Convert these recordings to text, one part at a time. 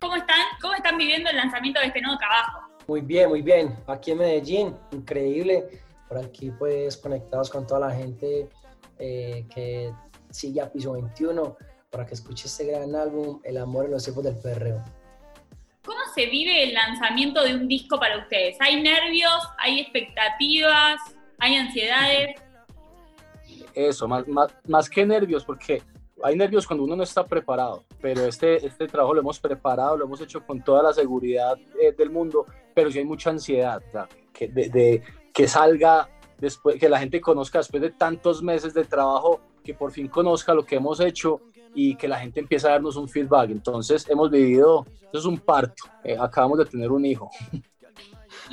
¿Cómo están? ¿Cómo están viviendo el lanzamiento de este nuevo trabajo? Muy bien, muy bien. Aquí en Medellín, increíble. Por aquí pues conectados con toda la gente eh, que sigue a Piso 21 para que escuche este gran álbum, El amor en los tiempos del perreo. ¿Cómo se vive el lanzamiento de un disco para ustedes? ¿Hay nervios? ¿Hay expectativas? ¿Hay ansiedades? Eso, más, más, que nervios, porque hay nervios cuando uno no está preparado, pero este, este trabajo lo hemos preparado, lo hemos hecho con toda la seguridad eh, del mundo, pero sí hay mucha ansiedad, que, de, que salga después, que la gente conozca después de tantos meses de trabajo, que por fin conozca lo que hemos hecho y que la gente empiece a darnos un feedback. Entonces hemos vivido, eso es un parto, eh, acabamos de tener un hijo.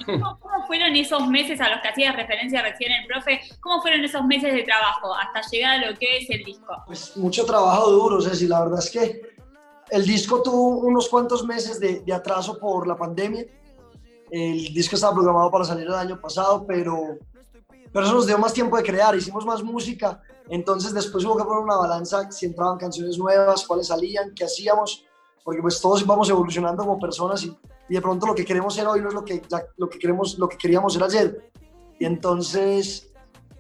cómo, fueron esos meses a los que hacía referencia recién el profe? ¿Cómo fueron esos meses de trabajo hasta llegar a lo que es el disco? Pues mucho trabajo duro, Ceci. La verdad es que el disco tuvo unos cuantos meses de, de atraso por la pandemia. El disco estaba programado para salir el año pasado, pero, pero eso nos dio más tiempo de crear. Hicimos más música. Entonces después hubo que poner una balanza si entraban canciones nuevas, cuáles salían, qué hacíamos, porque pues todos vamos evolucionando como personas y y de pronto lo que queremos ser hoy no es lo que, lo que, queremos, lo que queríamos ser ayer. Y entonces,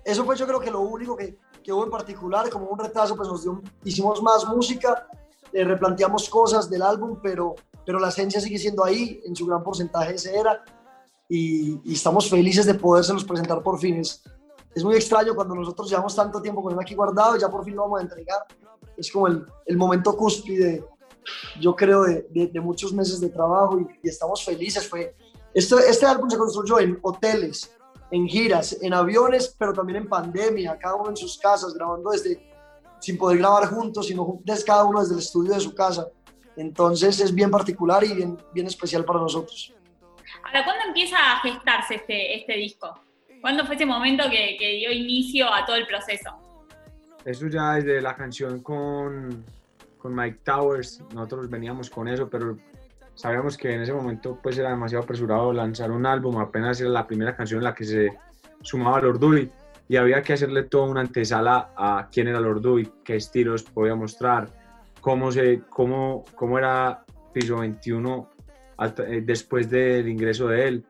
eso fue yo creo que lo único que, que hubo en particular, como un retraso, pues nos dio, hicimos más música, eh, replanteamos cosas del álbum, pero, pero la esencia sigue siendo ahí, en su gran porcentaje ese era, y, estamos felices de podérselos presentar por fin. Es, es, muy extraño cuando nosotros llevamos tanto tiempo con él aquí guardado y ya por fin lo vamos a entregar. Es como el, el momento cúspide yo creo, de, de, muchos meses de trabajo y, estamos felices. Fue, este, este álbum se construyó en hoteles, en giras, en aviones, pero también en pandemia, cada uno en sus casas, grabando desde, sin poder grabar juntos, sino desde cada uno desde el estudio de su casa. Entonces es bien particular y bien, bien especial para nosotros. ¿Ahora cuándo empieza a gestarse este, este disco? ¿Cuándo fue ese momento que, que dio inicio a todo el proceso? Eso ya desde la canción con, con Mike Towers, nosotros veníamos con eso, pero sabíamos que en ese momento pues era demasiado apresurado lanzar un álbum, apenas era la primera canción en la que se sumaba Lord Dewey y había que hacerle toda una antesala a quién era Lord Dewey, qué estilos podía mostrar, cómo, se, cómo, cómo era Piso 21 eh, después del ingreso de él,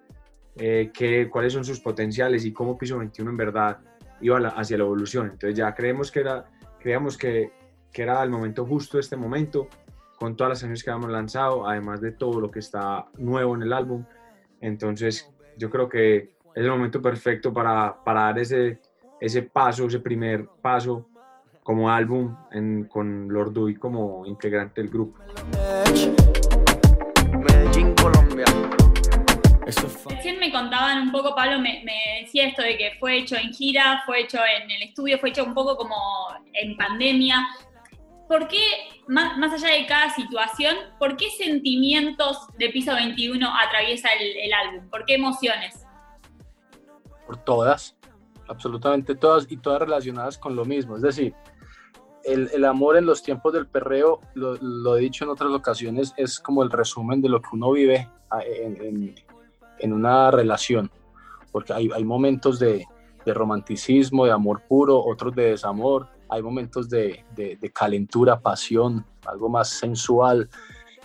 eh, qué, cuáles son sus potenciales y cómo Piso 21 en verdad iba hacia la evolución. Entonces ya creemos que era, creíamos que que era el momento justo, este momento, con todas las canciones que habíamos lanzado, además de todo lo que está nuevo en el álbum. Entonces, yo creo que es el momento perfecto para, para dar ese, ese paso, ese primer paso como álbum en, con Lord Dewey como integrante del grupo. Medellín, Colombia. Recién me contaban un poco, Pablo me, me, decía esto de que fue hecho en gira, fue hecho en el estudio, fue hecho un poco como en pandemia. ¿Por qué, más, allá de cada situación, por qué sentimientos de piso 21 atraviesa el, álbum? ¿Por qué emociones? Por todas, absolutamente todas y todas relacionadas con lo mismo. Es decir, el, amor en los tiempos del perreo, lo, he dicho en otras ocasiones, es como el resumen de lo que uno vive ah, en, una relación, porque hay, momentos de romanticismo, de amor puro, otros de desamor, hay momentos de, calentura, pasión, algo más sensual,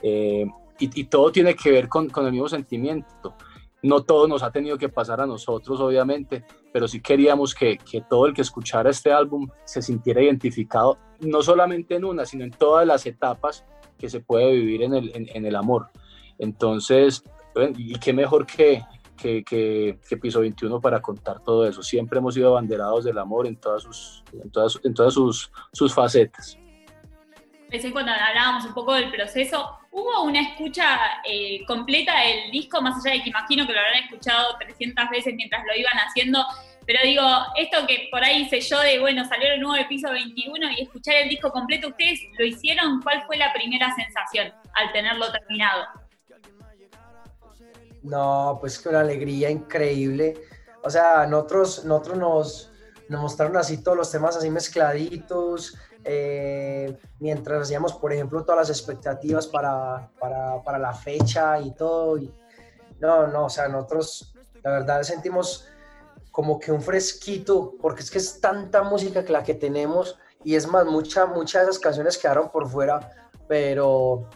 eh, y, todo tiene que ver con, el mismo sentimiento. No todo nos ha tenido que pasar a nosotros, obviamente, pero sí queríamos que, todo el que escuchara este álbum se sintiera identificado, no solamente en una, sino en todas las etapas que se puede vivir en el, en el amor. Entonces, y qué mejor que, que, que, Piso 21 para contar todo eso. Siempre hemos sido abanderados del amor en todas sus, en todas, en todas sus, sus facetas. Pensé cuando hablábamos un poco del proceso, ¿hubo una escucha eh, completa del disco, más allá de que imagino que lo habrán escuchado 300 veces mientras lo iban haciendo? Pero digo, esto que por ahí hice yo de, bueno, salió el nuevo de piso 21 y escuchar el disco completo, ¿ustedes lo hicieron? ¿Cuál fue la primera sensación al tenerlo terminado? No, pues que una alegría increíble. O sea, nosotros, nosotros nos, mostraron así todos los temas así mezcladitos, eh, mientras hacíamos, por ejemplo, todas las expectativas para, para, para la fecha y todo. Y, no, no, o sea, nosotros la verdad sentimos como que un fresquito, porque es que es tanta música que la que tenemos y es más, mucha, muchas de esas canciones quedaron por fuera, pero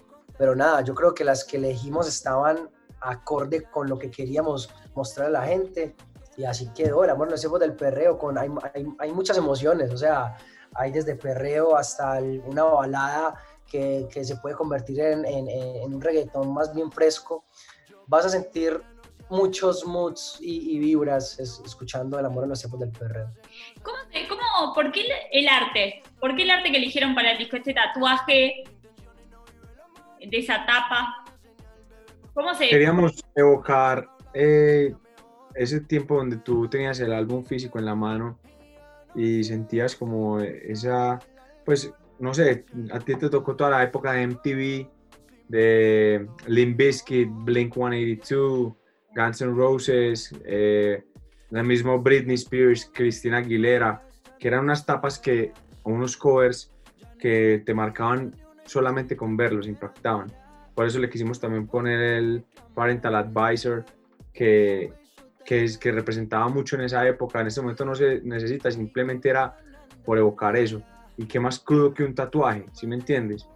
pero nada, yo creo que las que elegimos estaban acorde con lo que queríamos mostrar a la gente y así quedó, el amor en los tiempos del perreo, con, hay, hay, hay muchas emociones, o sea, hay desde perreo hasta una balada que, que se puede convertir en, en, en, un reggaetón más bien fresco. Vas a sentir muchos moods y, y vibras escuchando el amor en los tiempos del perreo. ¿Cómo, cómo, ¿Por qué el arte? ¿Por qué el arte que eligieron para el disco? Este tatuaje de esa tapa. ¿Cómo se...? Queríamos evocar eh, ese tiempo donde tú tenías el álbum físico en la mano y sentías como esa, pues, no sé, a ti te tocó toda la época de MTV, de Limp Bizkit, Blink 182, Guns N' Roses, eh, la misma Britney Spears, Christina Aguilera, que eran unas tapas que, unos covers que te marcaban solamente con verlos, impactaban. Por eso le quisimos también poner el Parental Advisor, que, que, es, que representaba mucho en esa época. En este momento no se necesita, simplemente era por evocar eso. Y qué más crudo que un tatuaje, ¿sí me entiendes?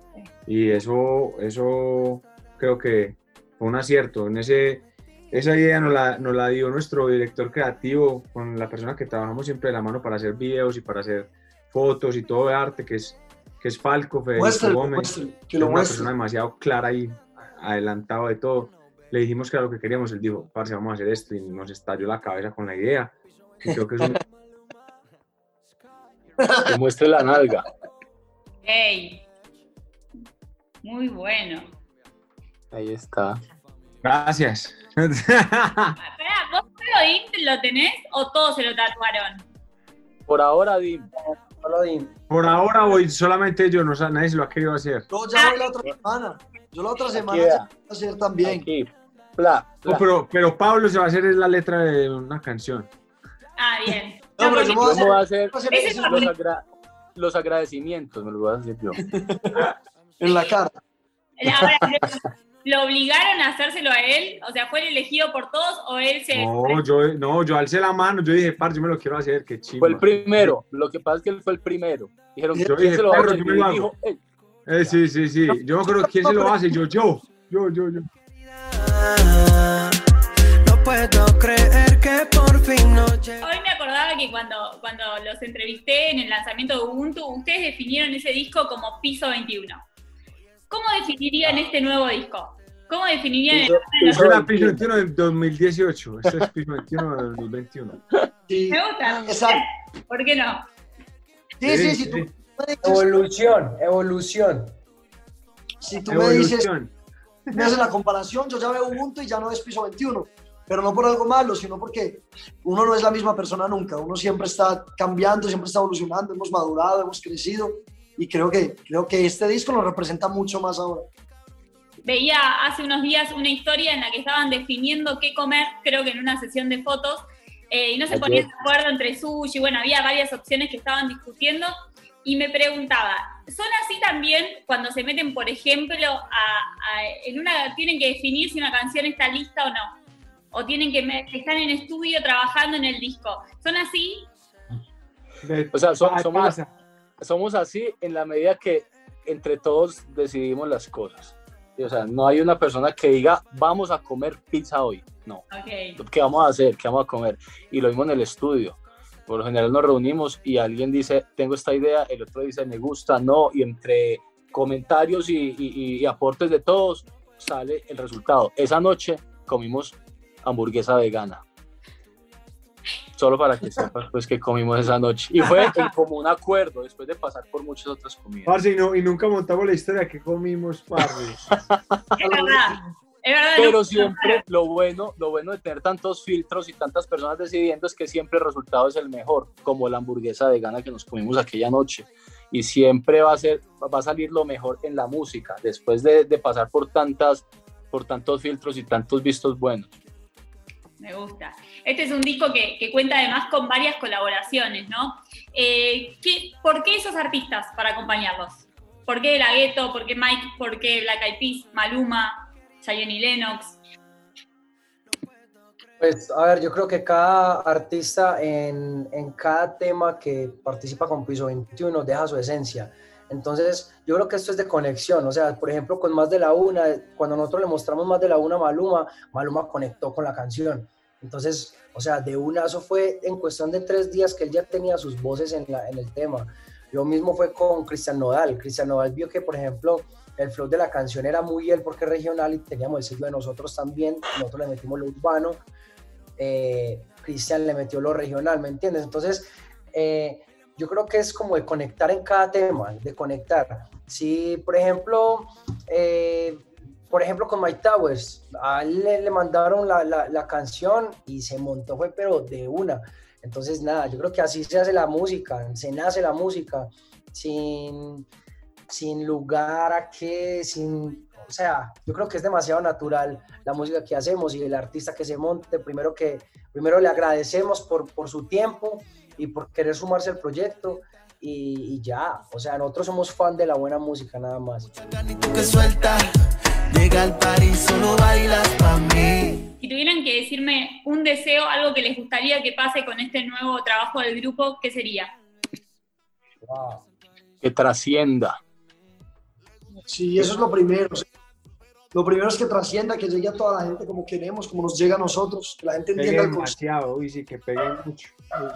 Y eso, eso creo que fue un acierto. En ese, esa idea nos la, nos la dio nuestro director creativo, con la persona que trabajamos siempre de la mano para hacer videos y para hacer fotos y todo de arte, que es, que es Falco, Federico Gómez, que, lo es una persona demasiado clara y adelantado de todo le dijimos que era lo que queríamos, él dijo, parce, vamos a hacer esto, y nos estalló la cabeza con la idea. Y creo que es un... que muestre la nalga. ¡Ey! Muy bueno. Ahí está. Gracias. Espera, ¿vos lo lo tenés o todos se lo tatuaron? Por ahora, Dim. Por ahora voy, solamente yo, no, nadie se lo ha querido hacer. No, ya voy la otra semana. Yo la otra semana se a hacer también. pero, pero Pablo se va a hacer la letra de una canción. Ah, bien. No, pero yo me voy a hacer, los, agradecimientos, me lo voy a hacer yo. en la cara. ¿lo obligaron a hacérselo a él? O sea, ¿fue el elegido por todos o él se.? No, yo, no, yo alcé la mano, yo dije, par, yo me lo quiero hacer, qué chido. Fue el primero, lo que pasa es que él fue el primero. Dijeron, yo dije, se lo perro, yo me lo hago. Eh, sí, sí, sí. Yo me acuerdo quién se lo hace. Yo, yo, yo, yo, yo. No puedo creer que por fin no Hoy me acordaba que cuando, cuando los entrevisté en el lanzamiento de Ubuntu, ustedes definieron ese disco como Piso 21. ¿Cómo definirían este nuevo disco? ¿Cómo definirían el Es una Piso 21 del 2018. Este es Piso 21 del 2021. Sí. Me gusta. Exacto. ¿Por qué no? Sí, sí, sí. Tú, Evolución, evolución. Si tú me dices, me haces la comparación, yo ya veo Ubuntu y ya no es piso 21, pero no por algo malo, sino porque uno no es la misma persona nunca, uno siempre está cambiando, siempre está evolucionando, hemos madurado, hemos crecido y creo que, creo que este disco nos representa mucho más ahora. Veía hace unos días una historia en la que estaban definiendo qué comer, creo que en una sesión de fotos, eh, y no se ponían de acuerdo entre sushi, bueno, había varias opciones que estaban discutiendo, y me preguntaba, ¿son así también cuando se meten, por ejemplo, en una, tienen que definir si una canción está lista o no? O tienen que, estar en estudio trabajando en el disco. ¿Son así? O sea, somos, somos así en la medida que entre todos decidimos las cosas. O sea, no hay una persona que diga, vamos a comer pizza hoy. No. ¿Qué vamos a hacer? ¿Qué vamos a comer? Y lo mismo en el estudio por lo general nos reunimos y alguien dice, tengo esta idea, el otro dice, me gusta, no, y entre comentarios y, aportes de todos sale el resultado. Esa noche comimos hamburguesa vegana. Solo para que sepas pues que comimos esa noche. Y fue en común acuerdo después de pasar por muchas otras comidas. y, no, y nunca montamos la historia que comimos, parce. es verdad. Pero siempre lo bueno, lo bueno de tener tantos filtros y tantas personas decidiendo es que siempre el resultado es el mejor, como la hamburguesa vegana que nos comimos aquella noche. Y siempre va a, ser, va a salir lo mejor en la música, después de, pasar por, tantas, por tantos filtros y tantos vistos buenos. Me gusta. Este es un disco que, cuenta además con varias colaboraciones, ¿no? Eh, ¿Por qué esos artistas para acompañarlos? ¿Por qué La Ghetto? ¿Por qué Mike? ¿Por qué Black Eyed Peas? ¿Maluma? Cheyenne Lennox. Pues a ver, yo creo que cada artista en, en, cada tema que participa con Piso 21 deja su esencia. Entonces, yo creo que esto es de conexión, o sea, por ejemplo, con Más de la Una, cuando nosotros le mostramos Más de la Una a Maluma, Maluma conectó con la canción. Entonces, o sea, de una, eso fue en cuestión de tres días que él ya tenía sus voces en, la, en el tema. Lo mismo fue con Cristian Nodal. Cristian Nodal vio que, por ejemplo, el flow de la canción era muy él porque es regional y teníamos el sello de nosotros también. Nosotros le metimos lo urbano. Eh, Cristian le metió lo regional, ¿me entiendes? Entonces, eh, yo creo que es como de conectar en cada tema, de conectar. Si, por ejemplo, eh, por ejemplo, con Mike Towers, a él le, mandaron la, la, canción y se montó, fue pero de una. Entonces, nada, yo creo que así se hace la música, se nace la música, sin, sin lugar a qué, sin, o sea, yo creo que es demasiado natural la música que hacemos y el artista que se monte, primero que, primero le agradecemos por, por su tiempo y por querer sumarse al proyecto y, ya, o sea, nosotros somos fan de la buena música nada más. Si tuvieran que decirme un deseo, algo que les gustaría que pase con este nuevo trabajo del grupo, ¿qué sería? Que trascienda. Sí, eso es lo primero. Lo primero es que trascienda, que llegue a toda la gente como queremos, como nos llega a nosotros, que la gente entienda el demasiado, uy, sí, que pegue mucho.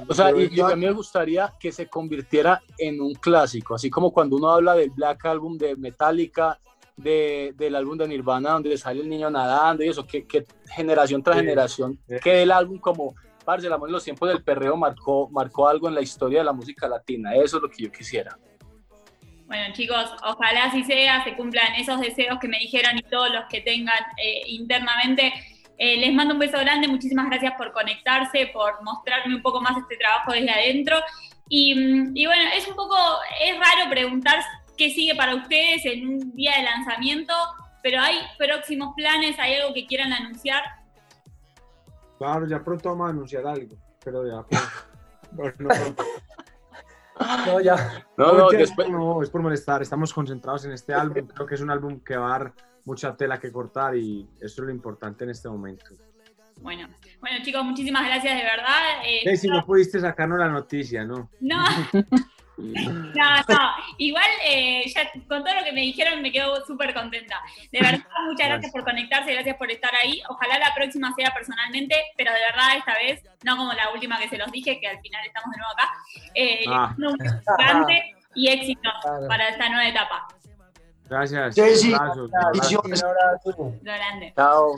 O sea, y, a mí me gustaría que se convirtiera en un clásico, así como cuando uno habla del Black Album de Metallica, de, del álbum de Nirvana, donde sale el niño nadando y eso, que, que generación tras generación, que el álbum como, parce, amor en los tiempos del perreo marcó, marcó algo en la historia de la música latina, eso es lo que yo quisiera. Bueno, chicos, ojalá así sea, se cumplan esos deseos que me dijeron y todos los que tengan eh, internamente. Eh, les mando un beso grande, muchísimas gracias por conectarse, por mostrarme un poco más este trabajo desde adentro. Y, mm, y, bueno, es un poco, es raro preguntar qué sigue para ustedes en un día de lanzamiento, pero hay próximos planes, hay algo que quieran anunciar. Claro, ya pronto vamos a anunciar algo, pero ya. Pues, no, No, ya. No, no, después... no, es por molestar. Estamos concentrados en este álbum. Creo que es un álbum que va a dar mucha tela que cortar y eso es lo importante en este momento. Bueno, bueno chicos, muchísimas gracias de verdad. Eh, si no pudiste sacarnos la noticia, ¿no? No. No, no, igual eh, ya con todo lo que me dijeron me quedo súper contenta. De verdad, muchas gracias por conectarse, gracias por estar ahí. Ojalá la próxima sea personalmente, pero de verdad esta vez, no como la última que se los dije, que al final estamos de nuevo acá. Eh, ah. Un grande y éxito para esta nueva etapa. Gracias. Sí, sí. Un abrazo. Grande. Chao.